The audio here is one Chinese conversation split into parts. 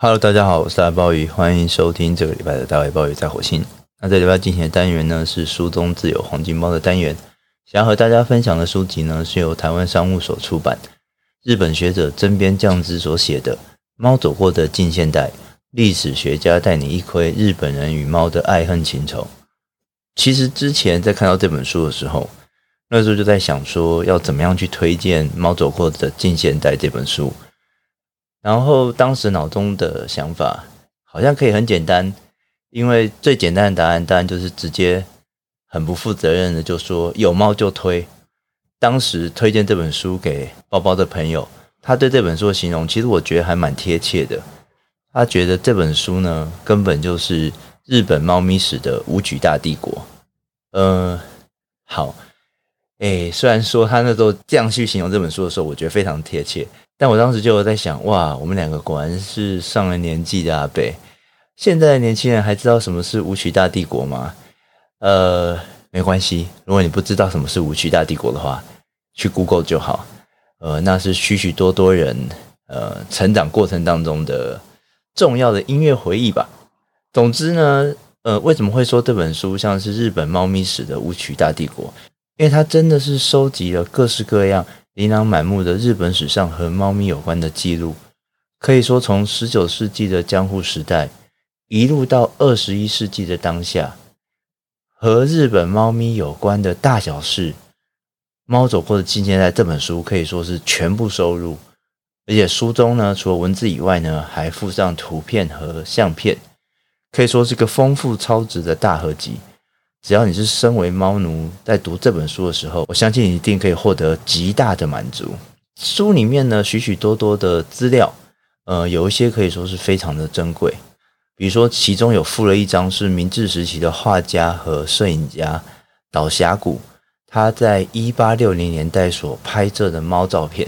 Hello，大家好，我是大鲍鱼，欢迎收听这个礼拜的大卫鲍鱼在火星。那这礼拜进行的单元呢是书中自有黄金猫的单元。想要和大家分享的书籍呢是由台湾商务所出版，日本学者真边将之所写的《猫走过的近现代》，历史学家带你一窥日本人与猫的爱恨情仇。其实之前在看到这本书的时候，那时候就在想说要怎么样去推荐《猫走过的近现代》这本书。然后当时脑中的想法好像可以很简单，因为最简单的答案当然就是直接很不负责任的就说有猫就推。当时推荐这本书给包包的朋友，他对这本书的形容其实我觉得还蛮贴切的。他觉得这本书呢根本就是日本猫咪史的武举大帝国。呃，好，诶，虽然说他那时候这样去形容这本书的时候，我觉得非常贴切。但我当时就在想，哇，我们两个果然是上了年纪的阿伯。现在的年轻人还知道什么是舞曲大帝国吗？呃，没关系，如果你不知道什么是舞曲大帝国的话，去 Google 就好。呃，那是许许多多人呃成长过程当中的重要的音乐回忆吧。总之呢，呃，为什么会说这本书像是日本猫咪史的舞曲大帝国？因为它真的是收集了各式各样。琳琅满目的日本史上和猫咪有关的记录，可以说从十九世纪的江户时代，一路到二十一世纪的当下，和日本猫咪有关的大小事，《猫走过的纪念》在》这本书可以说是全部收入，而且书中呢，除了文字以外呢，还附上图片和相片，可以说是个丰富超值的大合集。只要你是身为猫奴，在读这本书的时候，我相信你一定可以获得极大的满足。书里面呢，许许多多的资料，呃，有一些可以说是非常的珍贵。比如说，其中有附了一张是明治时期的画家和摄影家岛峡谷，他在一八六零年代所拍摄的猫照片。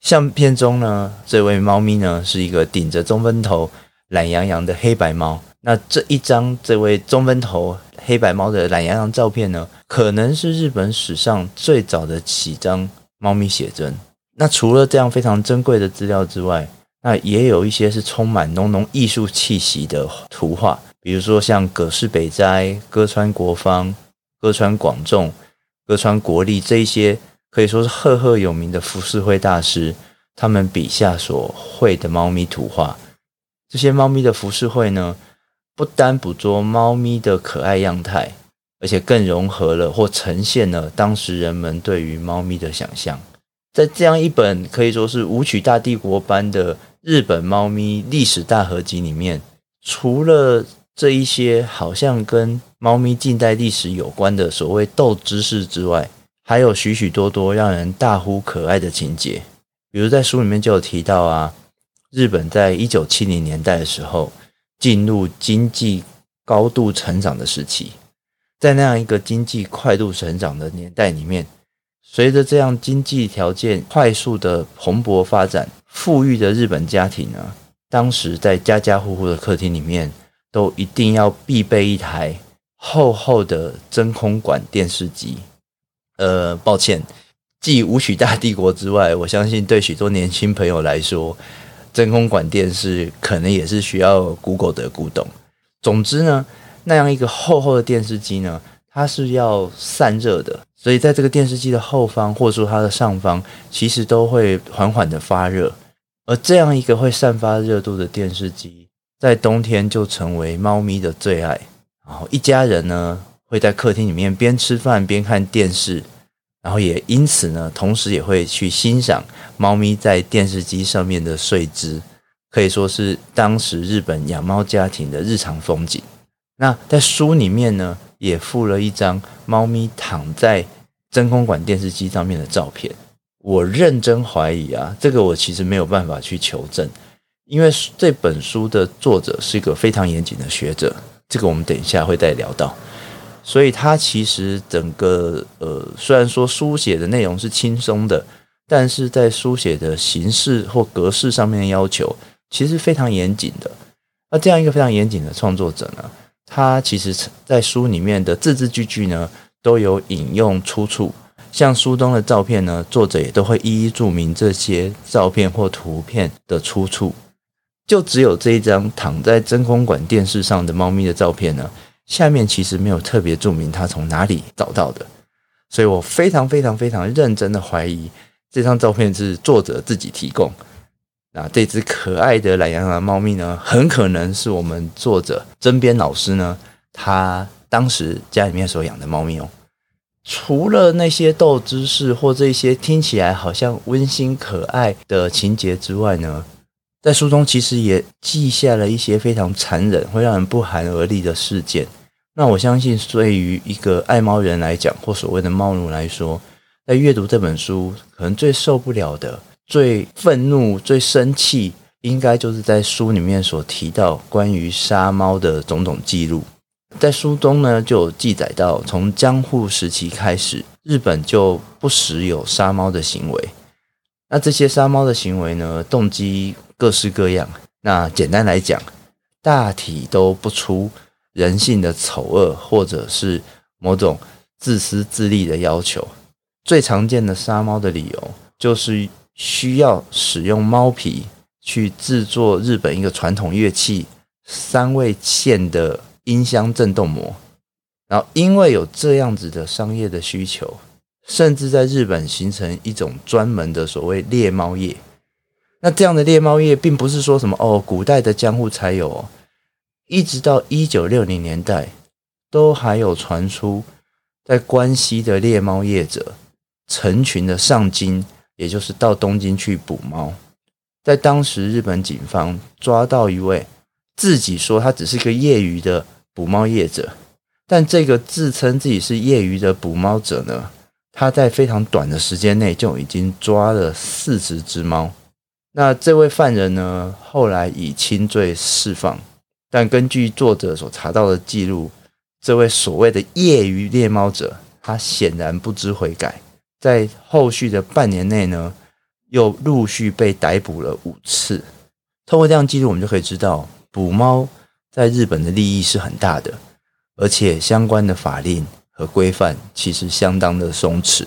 相片中呢，这位猫咪呢是一个顶着中分头、懒洋洋的黑白猫。那这一张这位中分头黑白猫的懒洋洋照片呢，可能是日本史上最早的几张猫咪写真。那除了这样非常珍贵的资料之外，那也有一些是充满浓浓艺术气息的图画，比如说像葛饰北斋、歌川国芳、歌川广重、歌川国立这一些可以说是赫赫有名的浮世绘大师，他们笔下所绘的猫咪图画。这些猫咪的浮世绘呢，不单捕捉猫咪的可爱样态，而且更融合了或呈现了当时人们对于猫咪的想象。在这样一本可以说是舞曲大帝国般的日本猫咪历史大合集里面，除了这一些好像跟猫咪近代历史有关的所谓斗知识之外，还有许许多多让人大呼可爱的情节。比如在书里面就有提到啊，日本在一九七零年代的时候。进入经济高度成长的时期，在那样一个经济快速成长的年代里面，随着这样经济条件快速的蓬勃发展，富裕的日本家庭呢，当时在家家户户的客厅里面都一定要必备一台厚厚的真空管电视机。呃，抱歉，继武曲大帝国之外，我相信对许多年轻朋友来说。真空管电视可能也是需要 Google 的古董。总之呢，那样一个厚厚的电视机呢，它是要散热的，所以在这个电视机的后方或者说它的上方，其实都会缓缓的发热。而这样一个会散发热度的电视机，在冬天就成为猫咪的最爱。然后一家人呢，会在客厅里面边吃饭边看电视。然后也因此呢，同时也会去欣赏猫咪在电视机上面的睡姿，可以说是当时日本养猫家庭的日常风景。那在书里面呢，也附了一张猫咪躺在真空管电视机上面的照片。我认真怀疑啊，这个我其实没有办法去求证，因为这本书的作者是一个非常严谨的学者，这个我们等一下会再聊到。所以它其实整个呃，虽然说书写的内容是轻松的，但是在书写的形式或格式上面的要求，其实非常严谨的。那这样一个非常严谨的创作者呢，他其实在书里面的字字句句呢，都有引用出处。像书中的照片呢，作者也都会一一注明这些照片或图片的出处。就只有这一张躺在真空管电视上的猫咪的照片呢，下面其实没有特别注明它从哪里找到的，所以我非常非常非常认真的怀疑这张照片是作者自己提供。那这只可爱的懒洋洋猫咪呢，很可能是我们作者针编老师呢，他当时家里面所养的猫咪哦。除了那些斗知识或这些听起来好像温馨可爱的情节之外呢，在书中其实也记下了一些非常残忍、会让人不寒而栗的事件。那我相信，对于一个爱猫人来讲，或所谓的猫奴来说，在阅读这本书，可能最受不了的、最愤怒、最生气，应该就是在书里面所提到关于杀猫的种种记录。在书中呢，就有记载到，从江户时期开始，日本就不时有杀猫的行为。那这些杀猫的行为呢，动机各式各样。那简单来讲，大体都不出人性的丑恶，或者是某种自私自利的要求。最常见的杀猫的理由，就是需要使用猫皮去制作日本一个传统乐器三味线的。音箱振动膜，然后因为有这样子的商业的需求，甚至在日本形成一种专门的所谓猎猫业。那这样的猎猫业，并不是说什么哦，古代的江户才有哦，一直到一九六零年代，都还有传出在关西的猎猫业者成群的上京，也就是到东京去捕猫。在当时，日本警方抓到一位自己说他只是个业余的。捕猫业者，但这个自称自己是业余的捕猫者呢，他在非常短的时间内就已经抓了四十只猫。那这位犯人呢，后来以轻罪释放，但根据作者所查到的记录，这位所谓的业余猎猫者，他显然不知悔改，在后续的半年内呢，又陆续被逮捕了五次。透过这样记录，我们就可以知道捕猫。在日本的利益是很大的，而且相关的法令和规范其实相当的松弛。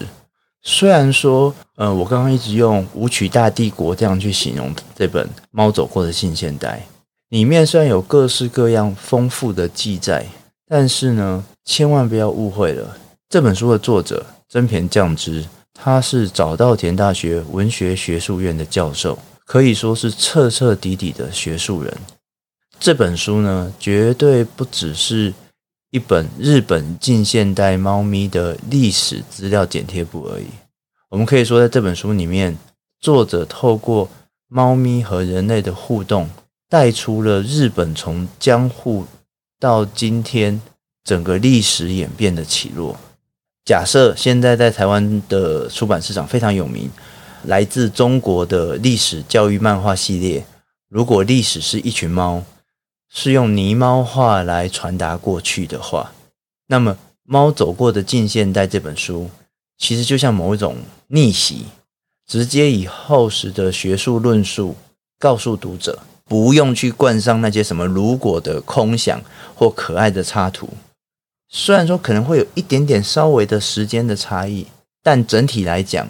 虽然说，呃，我刚刚一直用“武曲大帝国”这样去形容这本《猫走过的近现代》，里面虽然有各式各样丰富的记载，但是呢，千万不要误会了，这本书的作者真田将之，他是早稻田大学文学学术院的教授，可以说是彻彻底底的学术人。这本书呢，绝对不只是一本日本近现代猫咪的历史资料剪贴簿而已。我们可以说，在这本书里面，作者透过猫咪和人类的互动，带出了日本从江户到今天整个历史演变的起落。假设现在在台湾的出版市场非常有名，来自中国的历史教育漫画系列，如果历史是一群猫。是用泥猫话来传达过去的话，那么《猫走过的近现代》这本书，其实就像某一种逆袭，直接以厚实的学术论述告诉读者，不用去冠上那些什么如果的空想或可爱的插图。虽然说可能会有一点点稍微的时间的差异，但整体来讲，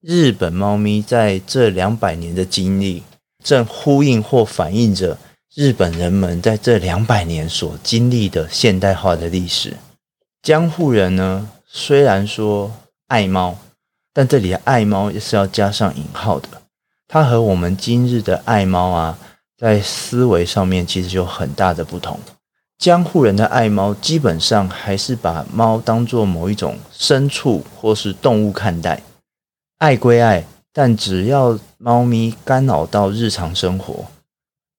日本猫咪在这两百年的经历，正呼应或反映着。日本人们在这两百年所经历的现代化的历史，江户人呢，虽然说爱猫，但这里的爱猫也是要加上引号的。它和我们今日的爱猫啊，在思维上面其实有很大的不同。江户人的爱猫基本上还是把猫当作某一种牲畜或是动物看待，爱归爱，但只要猫咪干扰到日常生活。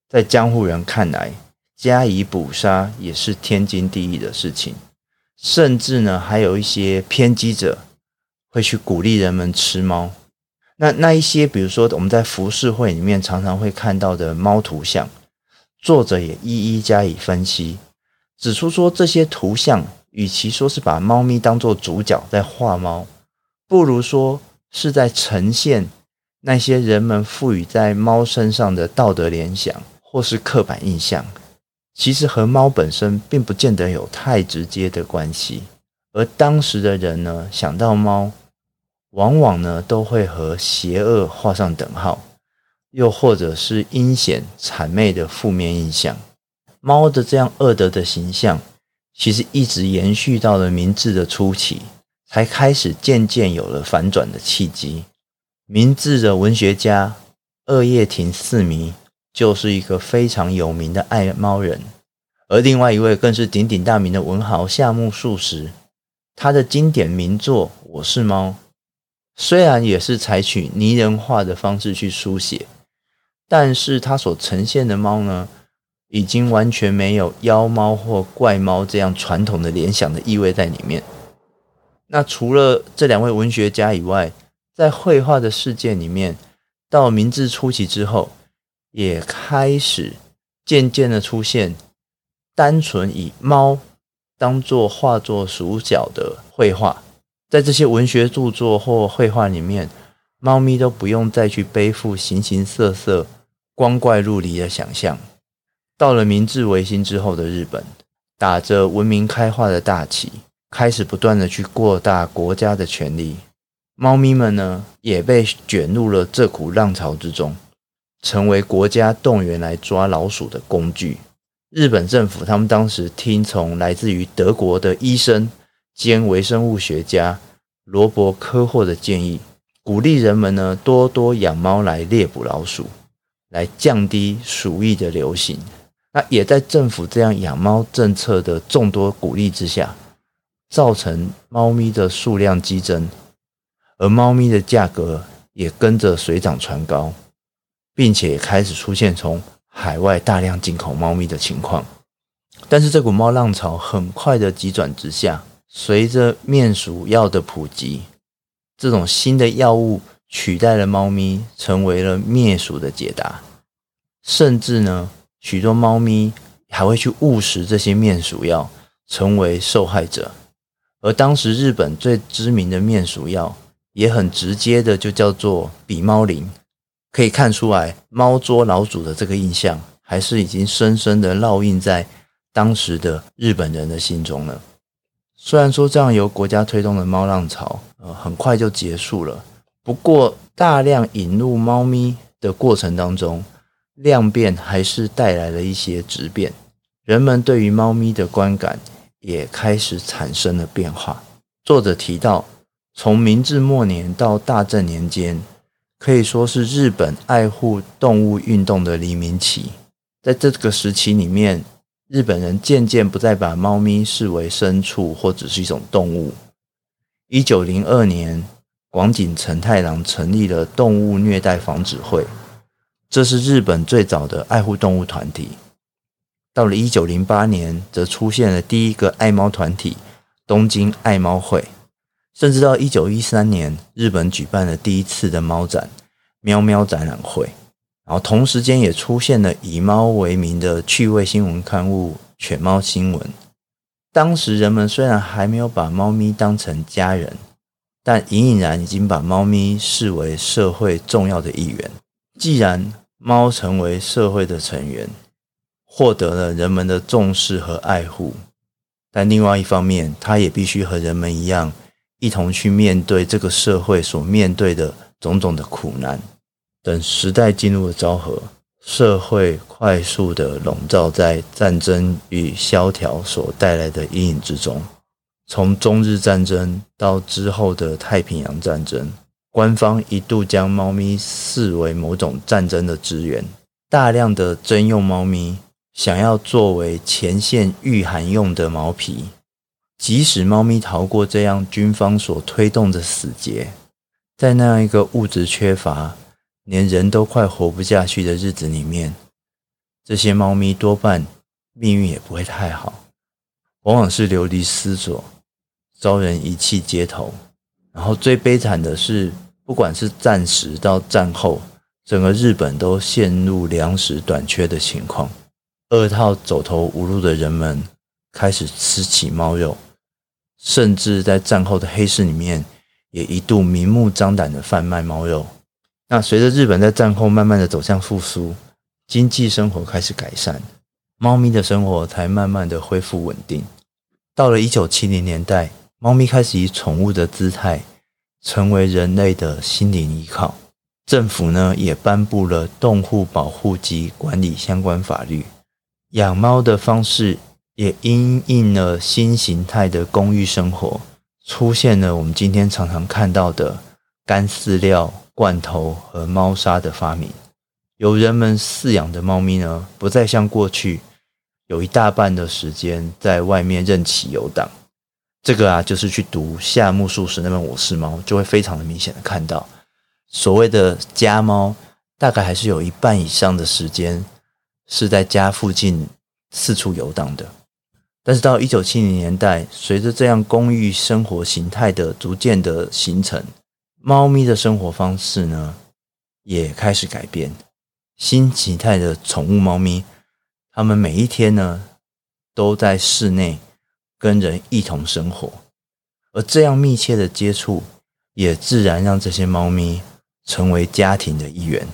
在江户人看来，加以捕杀也是天经地义的事情，甚至呢，还有一些偏激者会去鼓励人们吃猫。那那一些，比如说我们在浮世绘里面常常会看到的猫图像，作者也一一加以分析，指出说这些图像与其说是把猫咪当做主角在画猫，不如说是在呈现那些人们赋予在猫身上的道德联想。或是刻板印象，其实和猫本身并不见得有太直接的关系。而当时的人呢，想到猫，往往呢都会和邪恶画上等号，又或者是阴险谄媚的负面印象。猫的这样恶德的形象，其实一直延续到了明治的初期，才开始渐渐有了反转的契机。明治的文学家二叶亭四迷就是一个非常有名的爱猫人，而另外一位更是鼎鼎大名的文豪夏目漱石，他的经典名作《我是猫》，虽然也是采取拟人化的方式去书写，但是它所呈现的猫呢，已经完全没有妖猫或怪猫这样传统的联想的意味在里面。那除了这两位文学家以外，在绘画的世界里面，到明治初期之后，也开始渐渐的出现单纯以猫当做画作主角的绘画。在这些文学著作或绘画里面，猫咪都不用再去背负形形色色、光怪陆离的想象。到了明治维新之后的日本，打着文明开化的大旗，开始不断的去扩大国家的权力。猫咪们呢，也被卷入了这股浪潮之中，成为国家动员来抓老鼠的工具。日本政府他们当时听从来自于德国的医生兼微生物学家罗伯科霍的建议，鼓励人们呢多多养猫来猎捕老鼠，来降低鼠疫的流行。那也在政府这样养猫政策的众多鼓励之下，造成猫咪的数量激增，而猫咪的价格也跟着水涨船高，并且也开始出现从海外大量进口猫咪的情况。但是这股猫浪潮很快的急转直下，随着灭鼠药的普及，这种新的药物取代了猫咪，成为了灭鼠的解答，甚至呢。许多猫咪还会去误食这些灭鼠药，成为受害者。而当时日本最知名的灭鼠药，也很直接的就叫做比猫灵。可以看出来，猫捉老鼠的这个印象，还是已经深深的烙印在当时的日本人的心中了。虽然说这样由国家推动的猫浪潮，呃，很快就结束了。不过，大量引入猫咪的过程当中，量变还是带来了一些质变，人们对于猫咪的观感也开始产生了变化。作者提到，从明治末年到大正年间，可以说是日本爱护动物运动的黎明期。在这个时期里面，日本人渐渐不再把猫咪视为牲畜或者是一种动物。一九零二年，广井诚太郎成立了动物虐待防止会。这是日本最早的爱护动物团体。到了一九零八年，则出现了第一个爱猫团体——东京爱猫会。甚至到一九一三年，日本举办了第一次的猫展——喵喵展览会。然后同时间也出现了以猫为名的趣味新闻刊物《犬猫新闻》。当时人们虽然还没有把猫咪当成家人，但隐隐然已经把猫咪视为社会重要的一员。既然猫成为社会的成员，获得了人们的重视和爱护，但另外一方面，它也必须和人们一样，一同去面对这个社会所面对的种种的苦难。等时代进入了昭和，社会快速的笼罩在战争与萧条所带来的阴影之中。从中日战争到之后的太平洋战争。官方一度将猫咪视为某种战争的资源，大量的征用猫咪，想要作为前线御寒用的毛皮。即使猫咪逃过这样军方所推动的死劫，在那样一个物质缺乏、连人都快活不下去的日子里面，这些猫咪多半命运也不会太好，往往是流离失所，遭人遗弃街头。然后最悲惨的是。不管是战时到战后，整个日本都陷入粮食短缺的情况。二套走投无路的人们开始吃起猫肉，甚至在战后的黑市里面也一度明目张胆的贩卖猫肉。那随着日本在战后慢慢的走向复苏，经济生活开始改善，猫咪的生活才慢慢的恢复稳定。到了一九七零年代，猫咪开始以宠物的姿态。成为人类的心灵依靠。政府呢也颁布了动物保护及管理相关法律，养猫的方式也因应了新形态的公寓生活，出现了我们今天常常看到的干饲料、罐头和猫砂的发明。由人们饲养的猫咪呢，不再像过去有一大半的时间在外面任其游荡。这个啊，就是去读夏目漱石那本《我是猫》，就会非常的明显的看到，所谓的家猫，大概还是有一半以上的时间是在家附近四处游荡的。但是到一九七零年代，随着这样公寓生活形态的逐渐的形成，猫咪的生活方式呢，也开始改变。新形态的宠物猫咪，它们每一天呢，都在室内。跟人一同生活，而这样密切的接触，也自然让这些猫咪成为家庭的一员。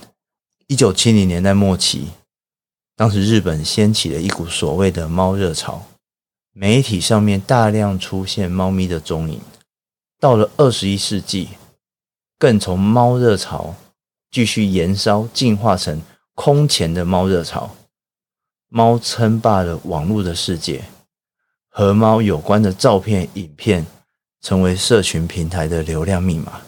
一九七零年代末期，当时日本掀起了一股所谓的“猫热潮”，媒体上面大量出现猫咪的踪影。到了二十一世纪，更从“猫热潮”继续延烧，进化成空前的“猫热潮”，猫称霸了网络的世界。和猫有关的照片、影片成为社群平台的流量密码。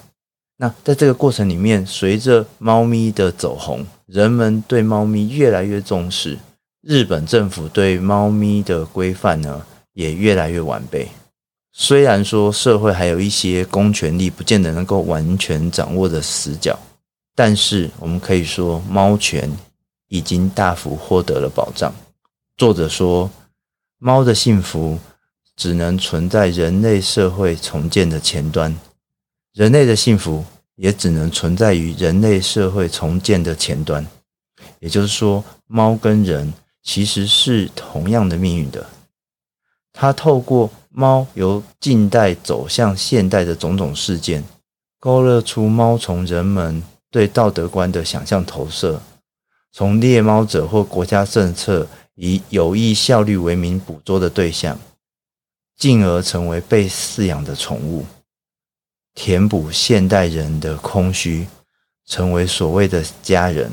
那在这个过程里面，随着猫咪的走红，人们对猫咪越来越重视，日本政府对猫咪的规范呢也越来越完备。虽然说社会还有一些公权力不见得能够完全掌握的死角，但是我们可以说，猫权已经大幅获得了保障。作者说。猫的幸福只能存在人类社会重建的前端，人类的幸福也只能存在于人类社会重建的前端。也就是说，猫跟人其实是同样的命运的。它透过猫由近代走向现代的种种事件，勾勒出猫从人们对道德观的想象投射，从猎猫者或国家政策。以有意效率为名捕捉的对象，进而成为被饲养的宠物，填补现代人的空虚，成为所谓的家人。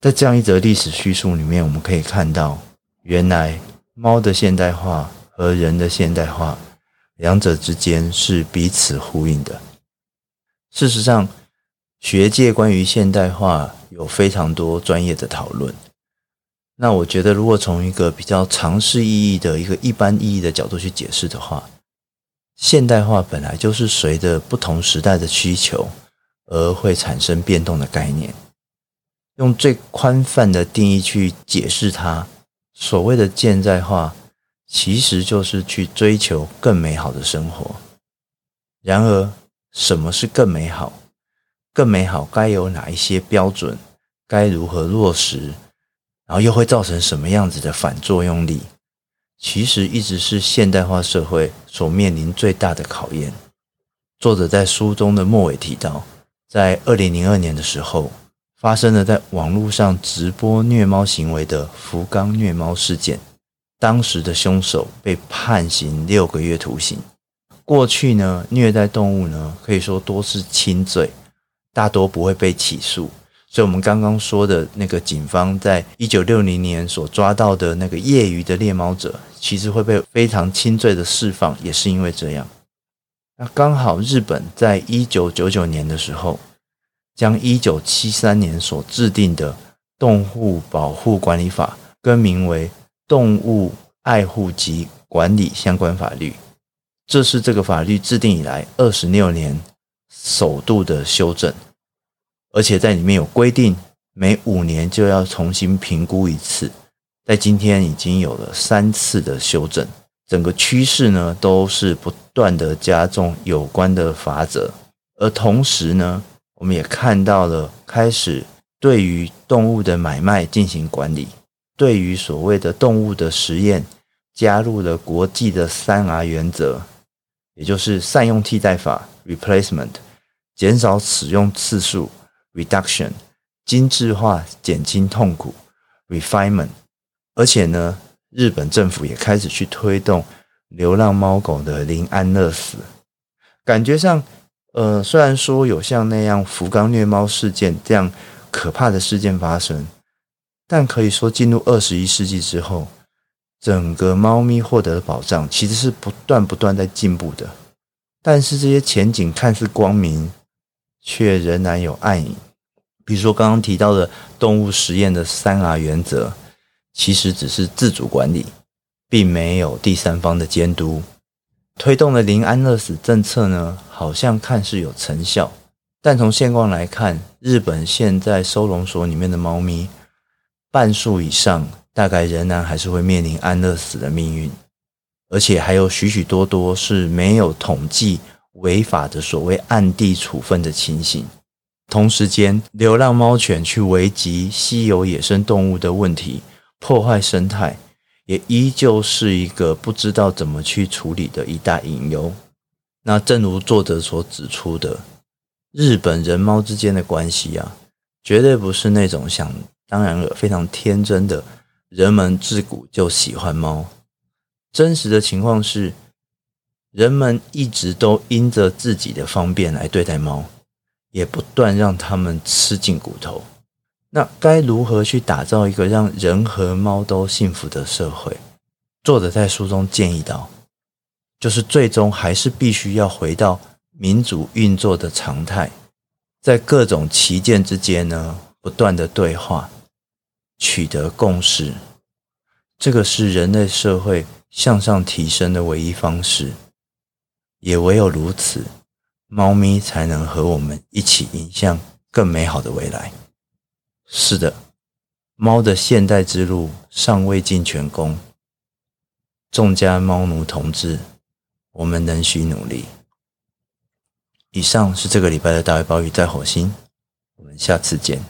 在这样一则历史叙述里面，我们可以看到，原来猫的现代化和人的现代化，两者之间是彼此呼应的。事实上，学界关于现代化有非常多专业的讨论。那我觉得，如果从一个比较常识意义的一个一般意义的角度去解释的话，现代化本来就是随着不同时代的需求而会产生变动的概念。用最宽泛的定义去解释它，所谓的现代化，其实就是去追求更美好的生活。然而，什么是更美好？更美好该有哪一些标准？该如何落实？然后又会造成什么样子的反作用力？其实一直是现代化社会所面临最大的考验。作者在书中的末尾提到，在二零零二年的时候，发生了在网络上直播虐猫行为的福冈虐猫事件，当时的凶手被判刑六个月徒刑。过去呢，虐待动物呢，可以说多是轻罪，大多不会被起诉。所以，我们刚刚说的那个警方在一九六零年所抓到的那个业余的猎猫者，其实会被非常轻罪的释放，也是因为这样。那刚好日本在一九九九年的时候，将一九七三年所制定的《动物保护管理法》更名为《动物爱护及管理相关法律》，这是这个法律制定以来二十六年首度的修正。而且在里面有规定，每五年就要重新评估一次。在今天已经有了三次的修正，整个趋势呢都是不断的加重有关的法则，而同时呢，我们也看到了开始对于动物的买卖进行管理，对于所谓的动物的实验加入了国际的三 R 原则，也就是善用替代法 （replacement），减少使用次数。Reduction，精致化，减轻痛苦；Refinement，而且呢，日本政府也开始去推动流浪猫狗的零安乐死。感觉上，呃，虽然说有像那样福冈虐猫事件这样可怕的事件发生，但可以说进入二十一世纪之后，整个猫咪获得的保障其实是不断不断在进步的。但是这些前景看似光明，却仍然有暗影。比如说刚刚提到的动物实验的三 R 原则，其实只是自主管理，并没有第三方的监督。推动的零安乐死政策呢，好像看似有成效，但从现况来看，日本现在收容所里面的猫咪，半数以上大概仍然还是会面临安乐死的命运，而且还有许许多多是没有统计违法的所谓暗地处分的情形。同时间，流浪猫犬去危及稀有野生动物的问题，破坏生态。也依旧是一个不知道怎么去处理的一大隐忧。那正如作者所指出的，日本人猫之间的关系啊，绝对不是那种想当然了、非常天真的，人们自古就喜欢猫。真实的情况是，人们一直都因着自己的方便来对待猫，也不断让它们吃尽骨头。那该如何去打造一个让人和猫都幸福的社会？作者在书中建议到，就是最终还是必须要回到民主运作的常态，在各种旗舰之间呢，不断的对话，取得共识，这个是人类社会向上提升的唯一方式，也唯有如此，猫咪才能和我们一起迎向更美好的未来。是的，猫的现代之路尚未尽全功，众家猫奴同志，我们仍需努力。以上是这个礼拜的大卫鲍鱼在火星，我们下次见。